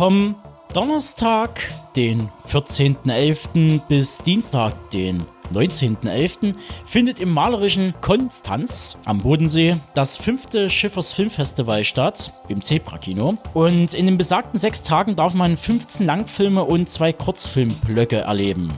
Vom Donnerstag, den 14.11. bis Dienstag, den 19.11. findet im malerischen Konstanz am Bodensee das fünfte Schiffers Filmfestival statt, im Zebra-Kino. Und in den besagten sechs Tagen darf man 15 Langfilme und zwei Kurzfilmblöcke erleben.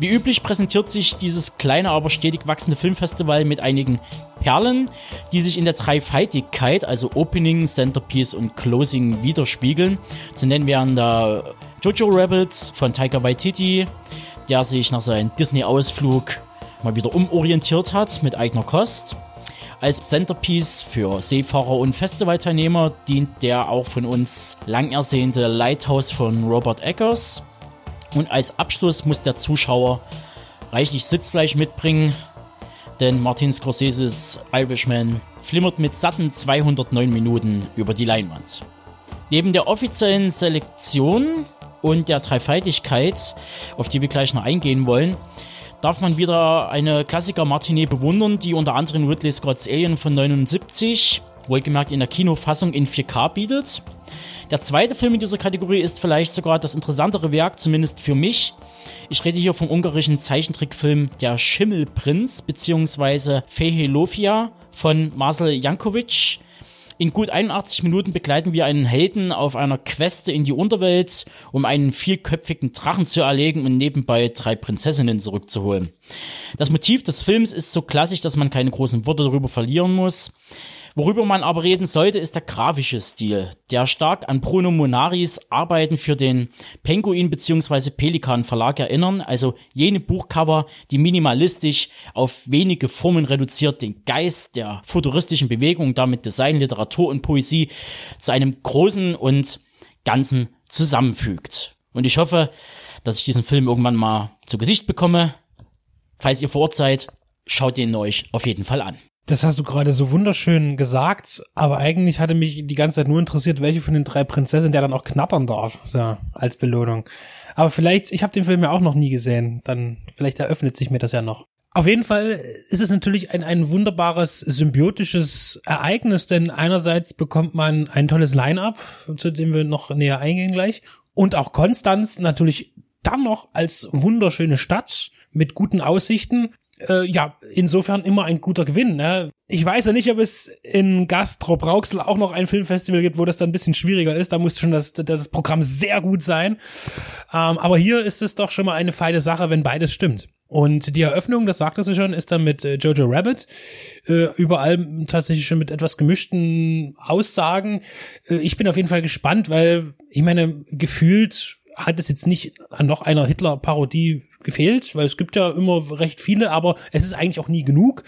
Wie üblich präsentiert sich dieses kleine, aber stetig wachsende Filmfestival mit einigen Perlen, die sich in der Dreifaltigkeit, also Opening, Centerpiece und Closing widerspiegeln. Zu nennen wären da Jojo Rabbit von Taika Waititi, der sich nach seinem Disney-Ausflug mal wieder umorientiert hat mit eigener Kost. Als Centerpiece für Seefahrer und Festivalteilnehmer dient der auch von uns lang ersehnte Lighthouse von Robert Eggers. Und als Abschluss muss der Zuschauer reichlich Sitzfleisch mitbringen, denn Martin Scorseses Irishman flimmert mit satten 209 Minuten über die Leinwand. Neben der offiziellen Selektion und der Dreifaltigkeit, auf die wir gleich noch eingehen wollen, darf man wieder eine Klassiker-Martinet bewundern, die unter anderem Ridley Scott's Alien von 79, wohlgemerkt in der Kinofassung in 4K bietet. Der zweite Film in dieser Kategorie ist vielleicht sogar das interessantere Werk, zumindest für mich. Ich rede hier vom ungarischen Zeichentrickfilm Der Schimmelprinz bzw. Fehelofia von Marcel Jankovic. In gut 81 Minuten begleiten wir einen Helden auf einer Queste in die Unterwelt, um einen vierköpfigen Drachen zu erlegen und nebenbei drei Prinzessinnen zurückzuholen. Das Motiv des Films ist so klassisch, dass man keine großen Worte darüber verlieren muss. Worüber man aber reden sollte, ist der grafische Stil, der stark an Bruno Monaris Arbeiten für den Penguin bzw. Pelikan Verlag erinnern, also jene Buchcover, die minimalistisch auf wenige Formen reduziert den Geist der futuristischen Bewegung, damit Design, Literatur und Poesie zu einem großen und ganzen zusammenfügt. Und ich hoffe, dass ich diesen Film irgendwann mal zu Gesicht bekomme. Falls ihr vor Ort seid, schaut ihn euch auf jeden Fall an. Das hast du gerade so wunderschön gesagt, aber eigentlich hatte mich die ganze Zeit nur interessiert, welche von den drei Prinzessinnen der dann auch knattern darf, so als Belohnung. Aber vielleicht, ich habe den Film ja auch noch nie gesehen, dann vielleicht eröffnet sich mir das ja noch. Auf jeden Fall ist es natürlich ein, ein wunderbares symbiotisches Ereignis, denn einerseits bekommt man ein tolles Line-up, zu dem wir noch näher eingehen gleich, und auch Konstanz natürlich dann noch als wunderschöne Stadt mit guten Aussichten äh, ja, insofern immer ein guter Gewinn. Ne? Ich weiß ja nicht, ob es in Gastro Brauxel auch noch ein Filmfestival gibt, wo das dann ein bisschen schwieriger ist. Da muss schon das, das Programm sehr gut sein. Ähm, aber hier ist es doch schon mal eine feine Sache, wenn beides stimmt. Und die Eröffnung, das sagte sie schon, ist dann mit äh, Jojo Rabbit. Äh, überall tatsächlich schon mit etwas gemischten Aussagen. Äh, ich bin auf jeden Fall gespannt, weil ich meine, gefühlt hat es jetzt nicht an noch einer Hitler-Parodie gefehlt, weil es gibt ja immer recht viele, aber es ist eigentlich auch nie genug.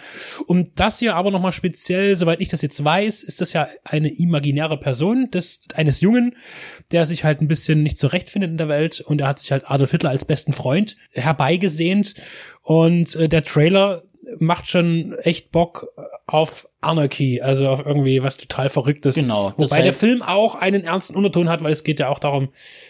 Und das hier aber nochmal speziell, soweit ich das jetzt weiß, ist das ja eine imaginäre Person des, eines Jungen, der sich halt ein bisschen nicht zurechtfindet in der Welt und er hat sich halt Adolf Hitler als besten Freund herbeigesehnt und äh, der Trailer macht schon echt Bock auf Anarchy, also auf irgendwie was total Verrücktes. Genau. Wobei der Film auch einen ernsten Unterton hat, weil es geht ja auch darum,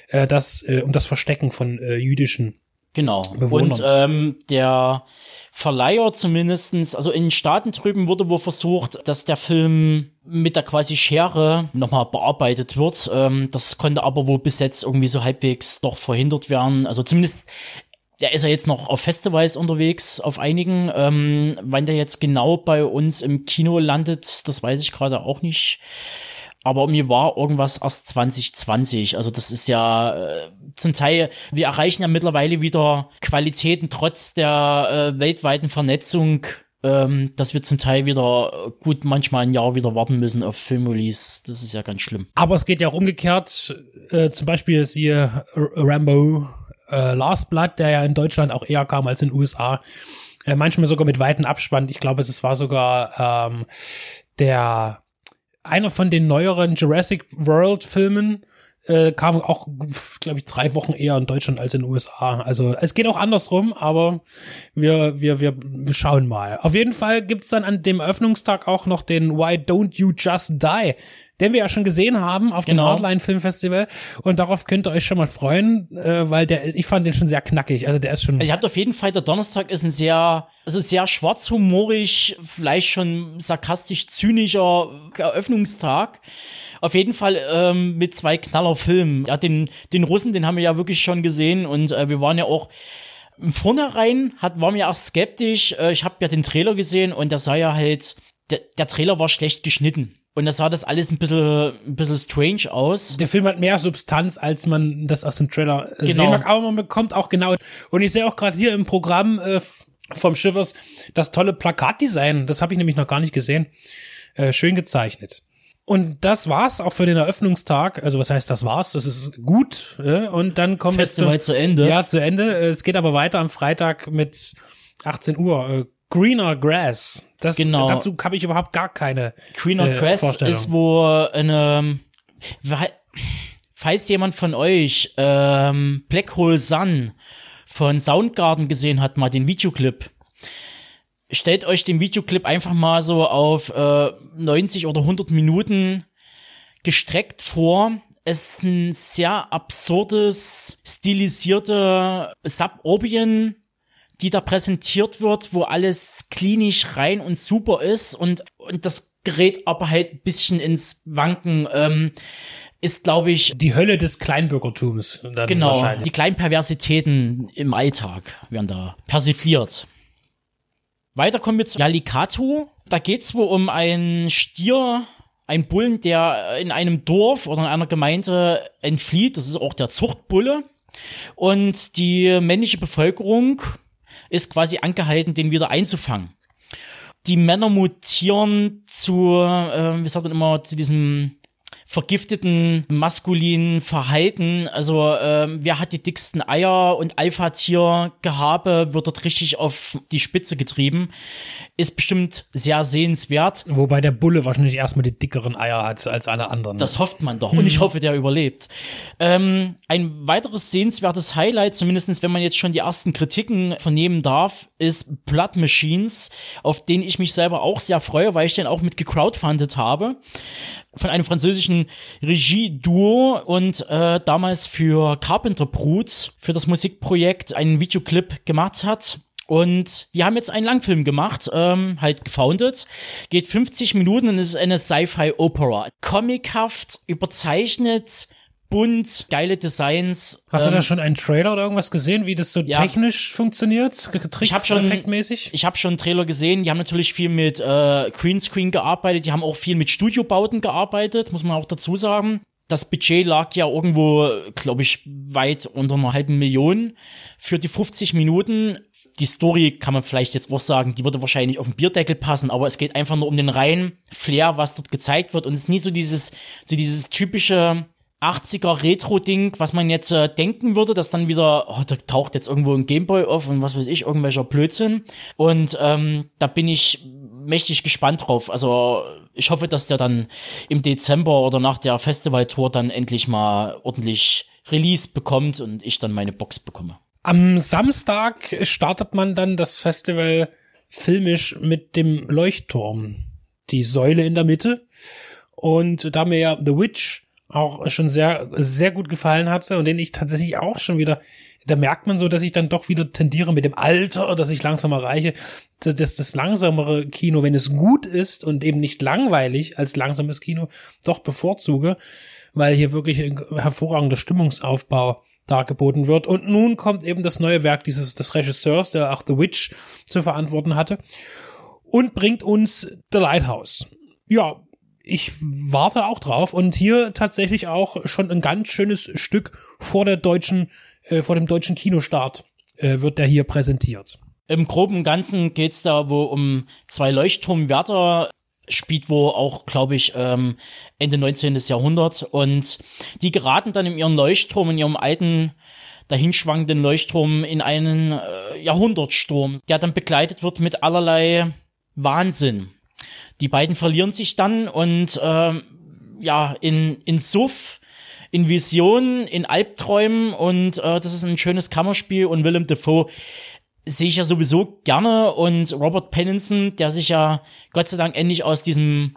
äh, dass äh, um das Verstecken von äh, jüdischen Genau. Bewohnern. Und ähm, der Verleiher zumindestens, also in den Staaten drüben wurde wohl versucht, dass der Film mit der quasi Schere nochmal bearbeitet wird. Ähm, das konnte aber wohl bis jetzt irgendwie so halbwegs doch verhindert werden. Also zumindest der ist ja jetzt noch auf Festivals unterwegs, auf einigen. Ähm, wann der jetzt genau bei uns im Kino landet, das weiß ich gerade auch nicht. Aber mir war irgendwas erst 2020. Also das ist ja äh, zum Teil, wir erreichen ja mittlerweile wieder Qualitäten trotz der äh, weltweiten Vernetzung ähm, dass wir zum Teil wieder gut manchmal ein Jahr wieder warten müssen auf Filmrelease. Das ist ja ganz schlimm. Aber es geht ja auch umgekehrt. Äh, zum Beispiel ist hier Rambo äh, Last Blood, der ja in Deutschland auch eher kam als in den USA. Äh, manchmal sogar mit weiten Abspann. Ich glaube, es war sogar ähm, der einer von den neueren Jurassic World Filmen äh, kam auch, glaube ich, drei Wochen eher in Deutschland als in den USA. Also es geht auch andersrum, aber wir, wir, wir schauen mal. Auf jeden Fall gibt's dann an dem Eröffnungstag auch noch den Why Don't You Just Die den wir ja schon gesehen haben auf dem Genau. Hardline Film Festival. Und darauf könnt ihr euch schon mal freuen, äh, weil der, ich fand den schon sehr knackig. Also der ist schon. Also ihr habt auf jeden Fall, der Donnerstag ist ein sehr, also sehr schwarzhumorig, vielleicht schon sarkastisch zynischer Eröffnungstag. Auf jeden Fall ähm, mit zwei Knallerfilmen. Ja, den, den Russen, den haben wir ja wirklich schon gesehen und äh, wir waren ja auch im Vornherein hat, waren wir erst skeptisch. Äh, ich habe ja den Trailer gesehen und der sah ja halt, der, der Trailer war schlecht geschnitten. Und da sah das alles ein bisschen, ein bisschen strange aus. der Film hat mehr Substanz, als man das aus dem Trailer äh, Genau. sehen mag, aber man bekommt auch genau. Und ich sehe auch gerade hier im Programm äh, vom Schiffers das tolle Plakatdesign. Das habe ich nämlich noch gar nicht gesehen. Äh, schön gezeichnet. Und das war's auch für den Eröffnungstag. Also was heißt das war's? Das ist gut. Äh? Und dann kommen wir Festival zu Ende. Ja, zu Ende. Äh, Es geht aber weiter am Freitag mit 18 Uhr. Greener Grass. Das, Genau. Dazu habe ich überhaupt gar keine Greener äh, Vorstellung. ist wo eine, weil- falls jemand von euch ähm, Black Hole Sun von Soundgarden gesehen hat, mal den Videoclip. Stellt euch den Videoclip einfach mal so auf äh, 90 oder 100 Minuten gestreckt vor. Es ist ein sehr absurdes, stilisierte Suburbien, die da präsentiert wird, wo alles klinisch rein und super ist und, und das gerät aber halt ein bisschen ins Wanken, ähm, ist, glaube ich, die Hölle des Kleinbürgertums. Dann genau, wahrscheinlich. die kleinen Perversitäten im Alltag werden da persifliert. Weiter kommen wir zu Jalikato. Da geht's wohl um einen Stier, einen Bullen, der in einem Dorf oder in einer Gemeinde entflieht. Das ist auch der Zuchtbulle. Und die männliche Bevölkerung ist quasi angehalten, den wieder einzufangen. Die Männer mutieren zu, äh, wie sagt man immer, zu diesem vergifteten maskulinen Verhalten. Also ähm, wer hat die dicksten Eier und Alpha-Tier-Gehabe wird dort richtig auf die Spitze getrieben. Ist bestimmt sehr sehenswert. Wobei der Bulle wahrscheinlich erstmal die dickeren Eier hat als alle anderen. Das hofft man doch. Und ich hoffe, der überlebt. Ähm, ein weiteres sehenswertes Highlight, zumindestens wenn man jetzt schon die ersten Kritiken vernehmen darf, ist Blood Machines, auf den ich mich selber auch sehr freue, weil ich den auch mit gecrowdfundet habe. Von einem französischen Regie-Duo und äh, damals für Carpenter Brut, für das Musikprojekt, einen Videoclip gemacht hat. Und die haben jetzt einen Langfilm gemacht, ähm, halt gefoundet. Geht 50 Minuten und ist eine Sci-Fi-Opera. Comichaft, überzeichnet, bunt, geile Designs. Hast du ähm, da schon einen Trailer oder irgendwas gesehen, wie das so ja. technisch funktioniert? Ich hab schon- effektmäßig? Ich habe schon einen Trailer gesehen, die haben natürlich viel mit äh, Greenscreen gearbeitet, die haben auch viel mit Studiobauten gearbeitet, muss man auch dazu sagen. Das Budget lag ja irgendwo, glaube ich, weit unter einer halben Million für die 50 Minuten. Die Story kann man vielleicht jetzt auch sagen, die würde wahrscheinlich auf den Bierdeckel passen, aber es geht einfach nur um den reinen Flair, was dort gezeigt wird. Und es ist nie so dieses, so dieses typische 80er Retro-Ding, was man jetzt äh, denken würde, dass dann wieder, oh, da taucht jetzt irgendwo ein Gameboy auf und was weiß ich, irgendwelcher Blödsinn. Und ähm, da bin ich mächtig gespannt drauf. Also ich hoffe, dass der dann im Dezember oder nach der Festivaltour dann endlich mal ordentlich Release bekommt und ich dann meine Box bekomme. Am Samstag startet man dann das Festival filmisch mit dem Leuchtturm. Die Säule in der Mitte. Und da mir ja The Witch auch schon sehr, sehr gut gefallen hatte und den ich tatsächlich auch schon wieder, da merkt man so, dass ich dann doch wieder tendiere mit dem Alter, dass ich langsam erreiche, dass das, das langsamere Kino, wenn es gut ist und eben nicht langweilig als langsames Kino, doch bevorzuge, weil hier wirklich ein hervorragender Stimmungsaufbau dargeboten wird. Und nun kommt eben das neue Werk dieses des Regisseurs, der auch The Witch zu verantworten hatte, und bringt uns The Lighthouse. Ja, ich warte auch drauf und hier tatsächlich auch schon ein ganz schönes Stück vor der deutschen, äh, vor dem deutschen Kinostart äh, wird der hier präsentiert. Im groben Ganzen geht's da wo um zwei Leuchtturmwärter, spielt wo auch, glaube ich, ähm, Ende 19. Jahrhundert. Und die geraten dann in ihren Leuchtturm, in ihrem alten, dahinschwankenden Leuchtturm in einen äh, Jahrhundertsturm, der dann begleitet wird mit allerlei Wahnsinn. Die beiden verlieren sich dann und ähm, ja, in, in Suff, in Visionen, in Albträumen und äh, das ist ein schönes Kammerspiel und Willem Dafoe sehe ich ja sowieso gerne und Robert Pattinson, der sich ja Gott sei Dank endlich aus diesem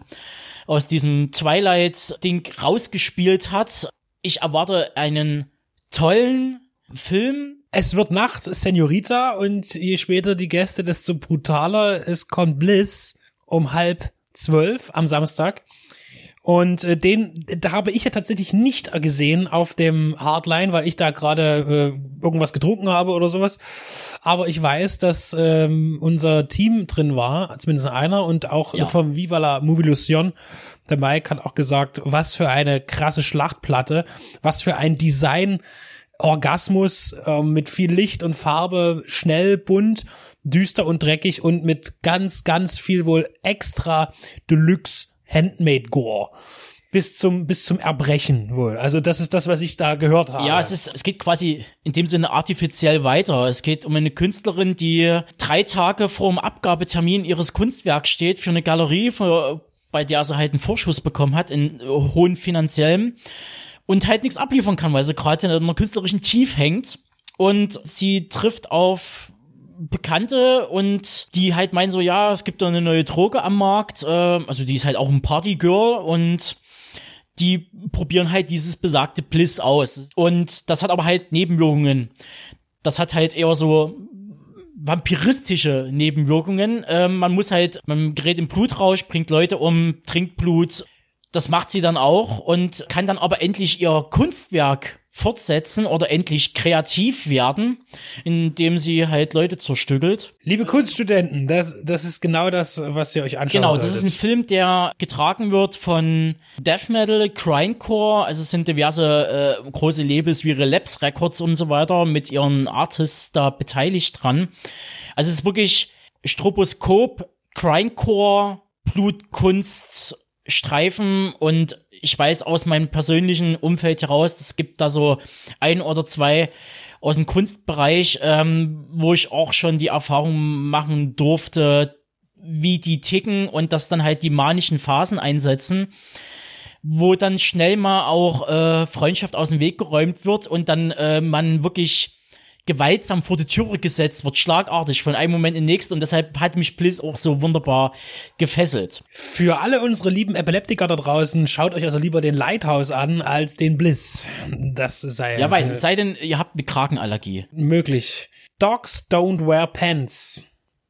aus diesem Twilight-Ding rausgespielt hat. Ich erwarte einen tollen Film. Es wird Nacht, Senorita, und je später die Gäste, desto brutaler. Es kommt Bliss um halb zwölf am Samstag. Und äh, den, da habe ich ja tatsächlich nicht gesehen auf dem Hardline, weil ich da gerade äh, irgendwas getrunken habe oder sowas. Aber ich weiß, dass ähm, unser Team drin war, zumindest einer, und auch ja. vom Viva la Movilusion. Der Mike hat auch gesagt, was für eine krasse Schlachtplatte, was für ein Design. Orgasmus äh, mit viel Licht und Farbe, schnell, bunt, düster und dreckig und mit ganz, ganz viel wohl extra Deluxe Handmade Gore bis zum bis zum Erbrechen wohl. Also das ist das, was ich da gehört habe. Ja, es ist es geht quasi in dem Sinne artifiziell weiter. Es geht um eine Künstlerin, die drei Tage vor dem Abgabetermin ihres Kunstwerks steht für eine Galerie, für, bei der sie halt einen Vorschuss bekommen hat in hohen finanziellen und halt nichts abliefern kann, weil sie gerade in einer künstlerischen Tief hängt und sie trifft auf Bekannte und die halt meinen so, ja, es gibt da eine neue Droge am Markt, äh, also die ist halt auch ein Partygirl und die probieren halt dieses besagte Bliss aus. Und das hat aber halt Nebenwirkungen. Das hat halt eher so vampiristische Nebenwirkungen. Ähm, man muss halt, man gerät im Blutrausch, bringt Leute um, trinkt Blut. Das macht sie dann auch und kann dann aber endlich ihr Kunstwerk fortsetzen oder endlich kreativ werden, indem sie halt Leute zerstückelt. Liebe Kunststudenten, das, das ist genau das, was ihr euch anschauen Genau, solltet. das ist ein Film, der getragen wird von Death Metal, Grindcore, also es sind diverse äh, große Labels wie Relapse Records und so weiter mit ihren Artists da beteiligt dran. Also es ist wirklich Stroboskop, Grindcore, Blutkunst Streifen und ich weiß aus meinem persönlichen Umfeld heraus, es gibt da so ein oder zwei aus dem Kunstbereich, ähm, wo ich auch schon die Erfahrung machen durfte, wie die ticken und dass dann halt die manischen Phasen einsetzen, wo dann schnell mal auch äh, Freundschaft aus dem Weg geräumt wird und dann äh, man wirklich gewaltsam vor die Türe gesetzt wird, schlagartig von einem Moment in den nächsten und deshalb hat mich Bliss auch so wunderbar gefesselt. Für alle unsere lieben Epileptiker da draußen, schaut euch also lieber den Lighthouse an als den Bliss. Das sei Ja, weiß, es sei denn, ihr habt eine Kragenallergie. Möglich. Dogs don't wear pants.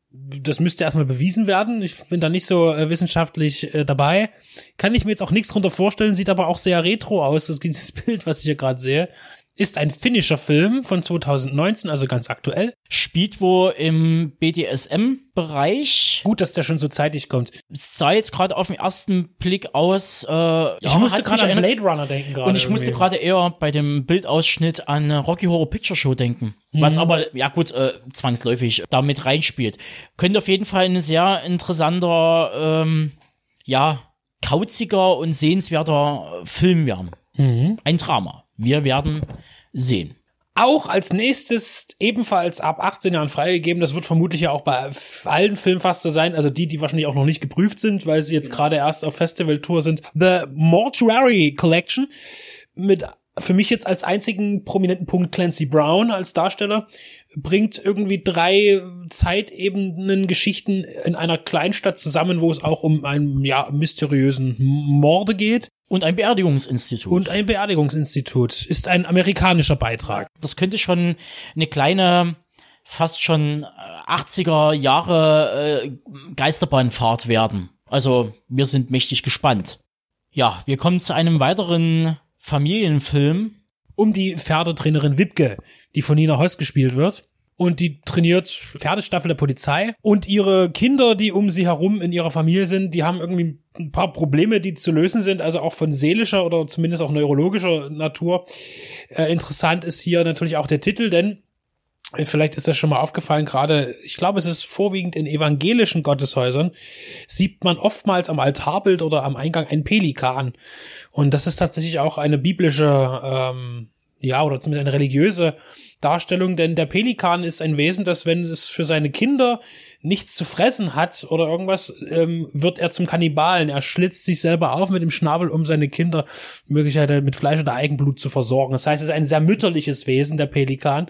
Das müsste erstmal bewiesen werden. Ich bin da nicht so äh, wissenschaftlich äh, dabei. Kann ich mir jetzt auch nichts drunter vorstellen, sieht aber auch sehr retro aus, das dieses Bild, was ich hier gerade sehe ist ein finnischer Film von 2019, also ganz aktuell. Spielt wo im BDSM-Bereich. Gut, dass der schon so zeitig kommt. Sah jetzt gerade auf den ersten Blick aus. Äh, ich ja, musste gerade an Blade Runner denken gerade. Und ich irgendwie. musste gerade eher bei dem Bildausschnitt an Rocky Horror Picture Show denken. Mhm. Was aber, ja gut, äh, zwangsläufig damit reinspielt. Könnte auf jeden Fall ein sehr interessanter, ähm, ja, kauziger und sehenswerter Film werden. Mhm. Ein Drama. Wir werden sehen. Auch als nächstes ebenfalls ab 18 Jahren freigegeben. Das wird vermutlich ja auch bei allen Filmen fast so sein. Also die, die wahrscheinlich auch noch nicht geprüft sind, weil sie jetzt gerade erst auf Festivaltour sind. The Mortuary Collection mit für mich jetzt als einzigen prominenten Punkt Clancy Brown als Darsteller bringt irgendwie drei Zeitebenen Geschichten in einer Kleinstadt zusammen, wo es auch um einen ja mysteriösen Morde geht. Und ein Beerdigungsinstitut. Und ein Beerdigungsinstitut ist ein amerikanischer Beitrag. Das könnte schon eine kleine, fast schon 80er äh, Jahre äh, Geisterbahnfahrt werden. Also wir sind mächtig gespannt. Ja, wir kommen zu einem weiteren Familienfilm. Um die Pferdetrainerin Wipke, die von Nina Hoss gespielt wird und die trainiert Pferdestaffel der Polizei und ihre Kinder, die um sie herum in ihrer Familie sind, die haben irgendwie ein paar Probleme, die zu lösen sind, also auch von seelischer oder zumindest auch neurologischer Natur. Äh, interessant ist hier natürlich auch der Titel, denn Vielleicht ist das schon mal aufgefallen, gerade, ich glaube, es ist vorwiegend in evangelischen Gotteshäusern, sieht man oftmals am Altarbild oder am Eingang ein Pelikan. Und das ist tatsächlich auch eine biblische, ähm, ja, oder zumindest eine religiöse Darstellung, denn der Pelikan ist ein Wesen, das, wenn es für seine Kinder nichts zu fressen hat oder irgendwas, ähm, wird er zum Kannibalen. Er schlitzt sich selber auf mit dem Schnabel, um seine Kinder möglicherweise mit Fleisch oder Eigenblut zu versorgen. Das heißt, es ist ein sehr mütterliches Wesen, der Pelikan.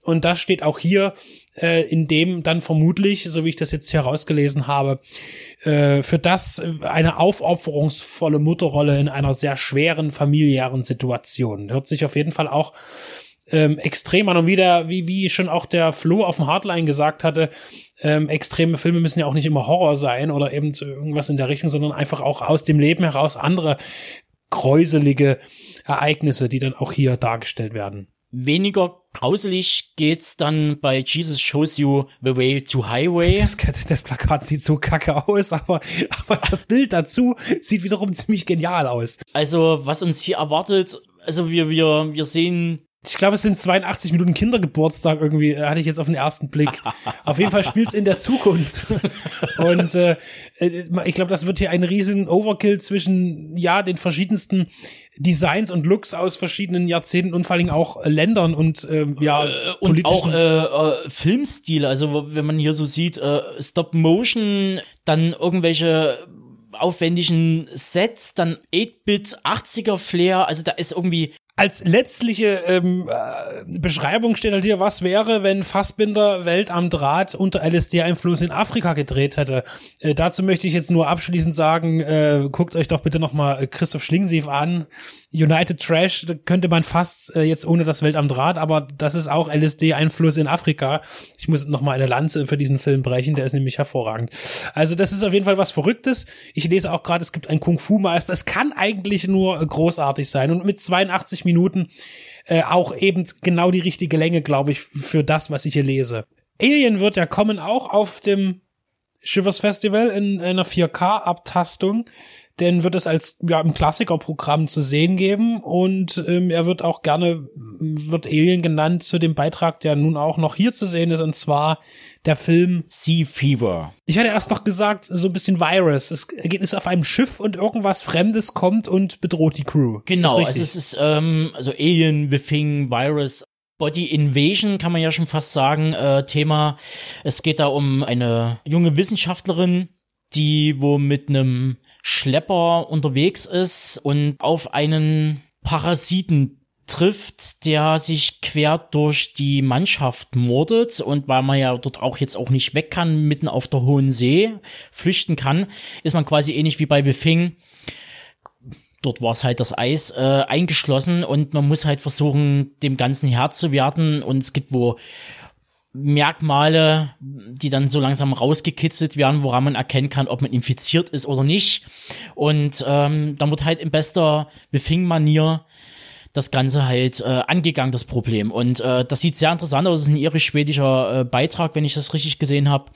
Und das steht auch hier äh, in dem dann vermutlich, so wie ich das jetzt herausgelesen habe, äh, für das eine aufopferungsvolle Mutterrolle in einer sehr schweren familiären Situation. Hört sich auf jeden Fall auch ähm, extrem an und wieder, wie, wie schon auch der Flo auf dem Hardline gesagt hatte, ähm, extreme Filme müssen ja auch nicht immer Horror sein oder eben so irgendwas in der Richtung, sondern einfach auch aus dem Leben heraus andere kräuselige Ereignisse, die dann auch hier dargestellt werden. Weniger grauselig geht's dann bei Jesus Shows You the Way to Highway. Das, das, Plakat sieht so kacke aus, aber, aber das Bild dazu sieht wiederum ziemlich genial aus. Also, was uns hier erwartet, also wir, wir, wir sehen ich glaube, es sind 82 Minuten Kindergeburtstag irgendwie, äh, hatte ich jetzt auf den ersten Blick. auf jeden Fall spielt's in der Zukunft. Und äh, äh, ich glaube, das wird hier ein riesen Overkill zwischen, ja, den verschiedensten Designs und Looks aus verschiedenen Jahrzehnten und vor allem auch Ländern und äh, ja, äh, und auch äh, äh, Filmstile. Also wenn man hier so sieht, äh, Stop Motion, dann irgendwelche aufwendigen Sets, dann 8-Bit 80er Flair, also da ist irgendwie als letztliche ähm, äh, Beschreibung steht halt hier, was wäre, wenn Fassbinder Welt am Draht unter LSD-Einfluss in Afrika gedreht hätte. Äh, dazu möchte ich jetzt nur abschließend sagen, äh, guckt euch doch bitte nochmal Christoph Schlingsief an. United Trash könnte man fast äh, jetzt ohne das Welt am Draht, aber das ist auch LSD-Einfluss in Afrika. Ich muss nochmal eine Lanze für diesen Film brechen, der ist nämlich hervorragend. Also das ist auf jeden Fall was Verrücktes. Ich lese auch gerade, es gibt einen Kung-Fu-Meister. Es kann eigentlich nur großartig sein. Und mit 82 Minuten äh, auch eben genau die richtige Länge, glaube ich, für das, was ich hier lese. Alien wird ja kommen auch auf dem Shivers Festival in, in einer 4K-Abtastung denn wird es als ja im Klassikerprogramm zu sehen geben und ähm, er wird auch gerne wird Alien genannt zu dem Beitrag, der nun auch noch hier zu sehen ist und zwar der Film Sea Fever. Ich hatte erst noch gesagt, so ein bisschen Virus. Es geht es auf einem Schiff und irgendwas Fremdes kommt und bedroht die Crew. Genau, also es ist ähm, also Alien, The Thing, Virus, Body Invasion kann man ja schon fast sagen, äh, Thema. Es geht da um eine junge Wissenschaftlerin, die wo mit einem Schlepper unterwegs ist und auf einen Parasiten trifft, der sich quer durch die Mannschaft mordet und weil man ja dort auch jetzt auch nicht weg kann, mitten auf der hohen See flüchten kann, ist man quasi ähnlich wie bei Befing. Dort war es halt das Eis äh, eingeschlossen und man muss halt versuchen, dem Ganzen Herr zu werden und es gibt wo Merkmale, die dann so langsam rausgekitzelt werden, woran man erkennen kann, ob man infiziert ist oder nicht. Und ähm, dann wird halt in bester Befing-Manier das Ganze halt äh, angegangen, das Problem. Und äh, das sieht sehr interessant aus. Es ist ein irisch-schwedischer äh, Beitrag, wenn ich das richtig gesehen habe.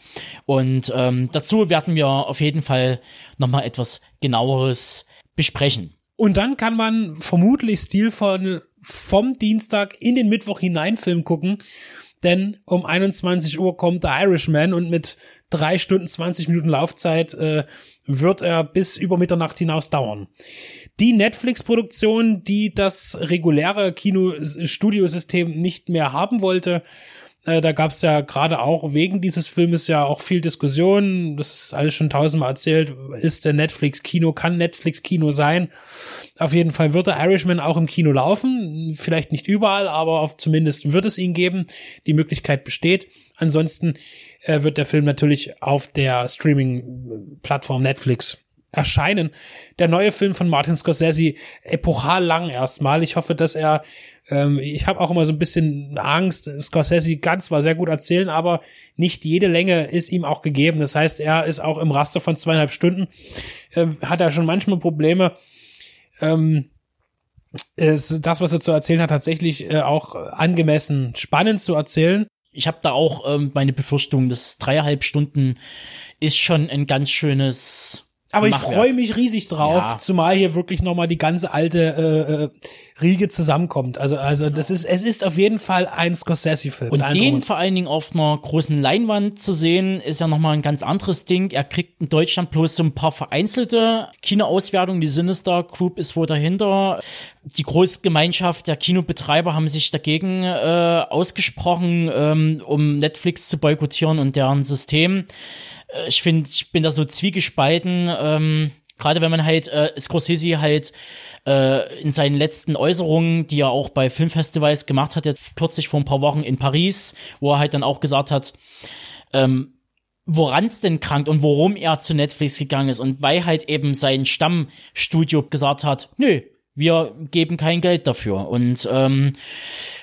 Und ähm, dazu werden wir auf jeden Fall nochmal etwas genaueres besprechen. Und dann kann man vermutlich stilvoll vom Dienstag in den Mittwoch hinein Film gucken denn um 21 Uhr kommt The Irishman und mit drei Stunden 20 Minuten Laufzeit äh, wird er bis über Mitternacht hinaus dauern. Die Netflix-Produktion, die das reguläre Kino-Studiosystem nicht mehr haben wollte, äh, da gab es ja gerade auch wegen dieses Filmes ja auch viel Diskussion. Das ist alles schon tausendmal erzählt. Ist der Netflix-Kino, kann Netflix-Kino sein? Auf jeden Fall wird der Irishman auch im Kino laufen. Vielleicht nicht überall, aber auf, zumindest wird es ihn geben. Die Möglichkeit besteht. Ansonsten äh, wird der Film natürlich auf der Streaming-Plattform Netflix erscheinen. Der neue Film von Martin Scorsese, epochal lang erstmal. Ich hoffe, dass er, ähm, ich habe auch immer so ein bisschen Angst, Scorsese kann zwar sehr gut erzählen, aber nicht jede Länge ist ihm auch gegeben. Das heißt, er ist auch im Raster von zweieinhalb Stunden, äh, hat er schon manchmal Probleme, ähm, ist das, was er zu erzählen hat, tatsächlich äh, auch angemessen spannend zu erzählen. Ich habe da auch ähm, meine Befürchtung, dass dreieinhalb Stunden ist schon ein ganz schönes aber ich freue mich riesig drauf, ja. zumal hier wirklich nochmal die ganze alte äh, äh, Riege zusammenkommt. Also, also das ist, es ist auf jeden Fall ein Scorsese-Film. Und den vor allen Dingen auf einer großen Leinwand zu sehen, ist ja nochmal ein ganz anderes Ding. Er kriegt in Deutschland bloß so ein paar vereinzelte Kinoauswertungen. Die Sinister Group ist wohl dahinter. Die Großgemeinschaft der Kinobetreiber haben sich dagegen äh, ausgesprochen, ähm, um Netflix zu boykottieren und deren System. Äh, ich finde, ich bin da so zwiegespalten. Ähm, Gerade wenn man halt äh, Scorsese halt äh, in seinen letzten Äußerungen, die er auch bei Filmfestivals gemacht hat, jetzt kürzlich vor ein paar Wochen in Paris, wo er halt dann auch gesagt hat, ähm, woran es denn krankt und warum er zu Netflix gegangen ist und weil halt eben sein Stammstudio gesagt hat, nö, wir geben kein Geld dafür und ähm,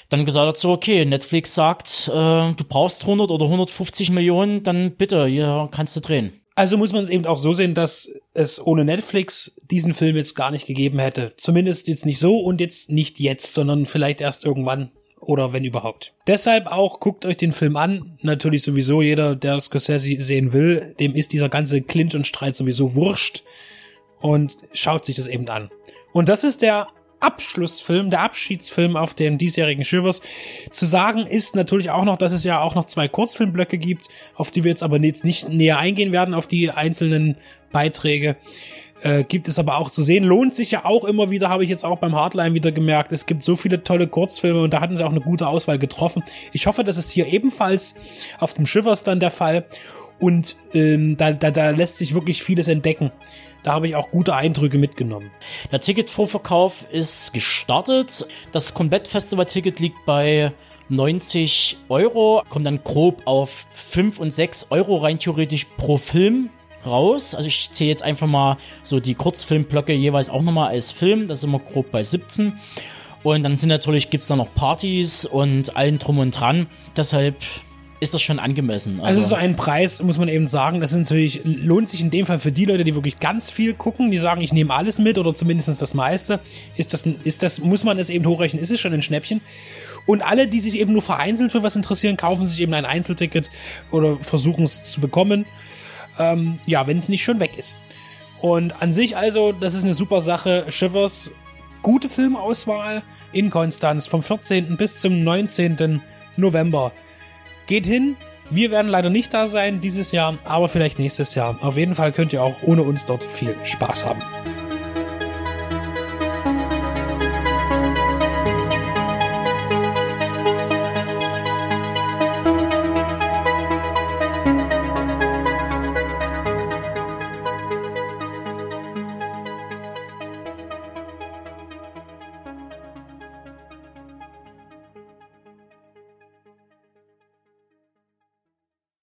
dann gesagt hat so, okay, Netflix sagt, äh, du brauchst 100 oder 150 Millionen, dann bitte, hier kannst du drehen. Also muss man es eben auch so sehen, dass es ohne Netflix diesen Film jetzt gar nicht gegeben hätte. Zumindest jetzt nicht so und jetzt nicht jetzt, sondern vielleicht erst irgendwann oder wenn überhaupt. Deshalb auch guckt euch den Film an. Natürlich sowieso jeder, der Scorsese sehen will, dem ist dieser ganze Clinch und Streit sowieso wurscht und schaut sich das eben an. Und das ist der Abschlussfilm, der Abschiedsfilm auf den diesjährigen Shivers. Zu sagen ist natürlich auch noch, dass es ja auch noch zwei Kurzfilmblöcke gibt, auf die wir jetzt aber jetzt nicht näher eingehen werden, auf die einzelnen Beiträge. Äh, gibt es aber auch zu sehen. Lohnt sich ja auch immer wieder, habe ich jetzt auch beim Hardline wieder gemerkt. Es gibt so viele tolle Kurzfilme und da hatten sie auch eine gute Auswahl getroffen. Ich hoffe, das ist hier ebenfalls auf dem Shivers dann der Fall. Und ähm, da, da, da lässt sich wirklich vieles entdecken. Da habe ich auch gute Eindrücke mitgenommen. Der Ticketvorverkauf ist gestartet. Das Komplett-Festival-Ticket liegt bei 90 Euro, kommt dann grob auf 5 und 6 Euro rein theoretisch pro Film raus. Also ich zähle jetzt einfach mal so die Kurzfilmblöcke jeweils auch nochmal als Film. Das sind wir grob bei 17. Und dann sind natürlich, gibt's da noch Partys und allen drum und dran. Deshalb ist das schon angemessen. Also, also so ein Preis, muss man eben sagen, das ist natürlich, lohnt sich in dem Fall für die Leute, die wirklich ganz viel gucken, die sagen, ich nehme alles mit oder zumindest das meiste. Ist das, ist das, muss man es eben hochrechnen, ist es schon ein Schnäppchen. Und alle, die sich eben nur vereinzelt für was interessieren, kaufen sich eben ein Einzelticket oder versuchen es zu bekommen. Ähm, ja, wenn es nicht schon weg ist. Und an sich also, das ist eine super Sache. Shivers, gute Filmauswahl in Konstanz vom 14. bis zum 19. November. Geht hin. Wir werden leider nicht da sein dieses Jahr, aber vielleicht nächstes Jahr. Auf jeden Fall könnt ihr auch ohne uns dort viel Spaß haben.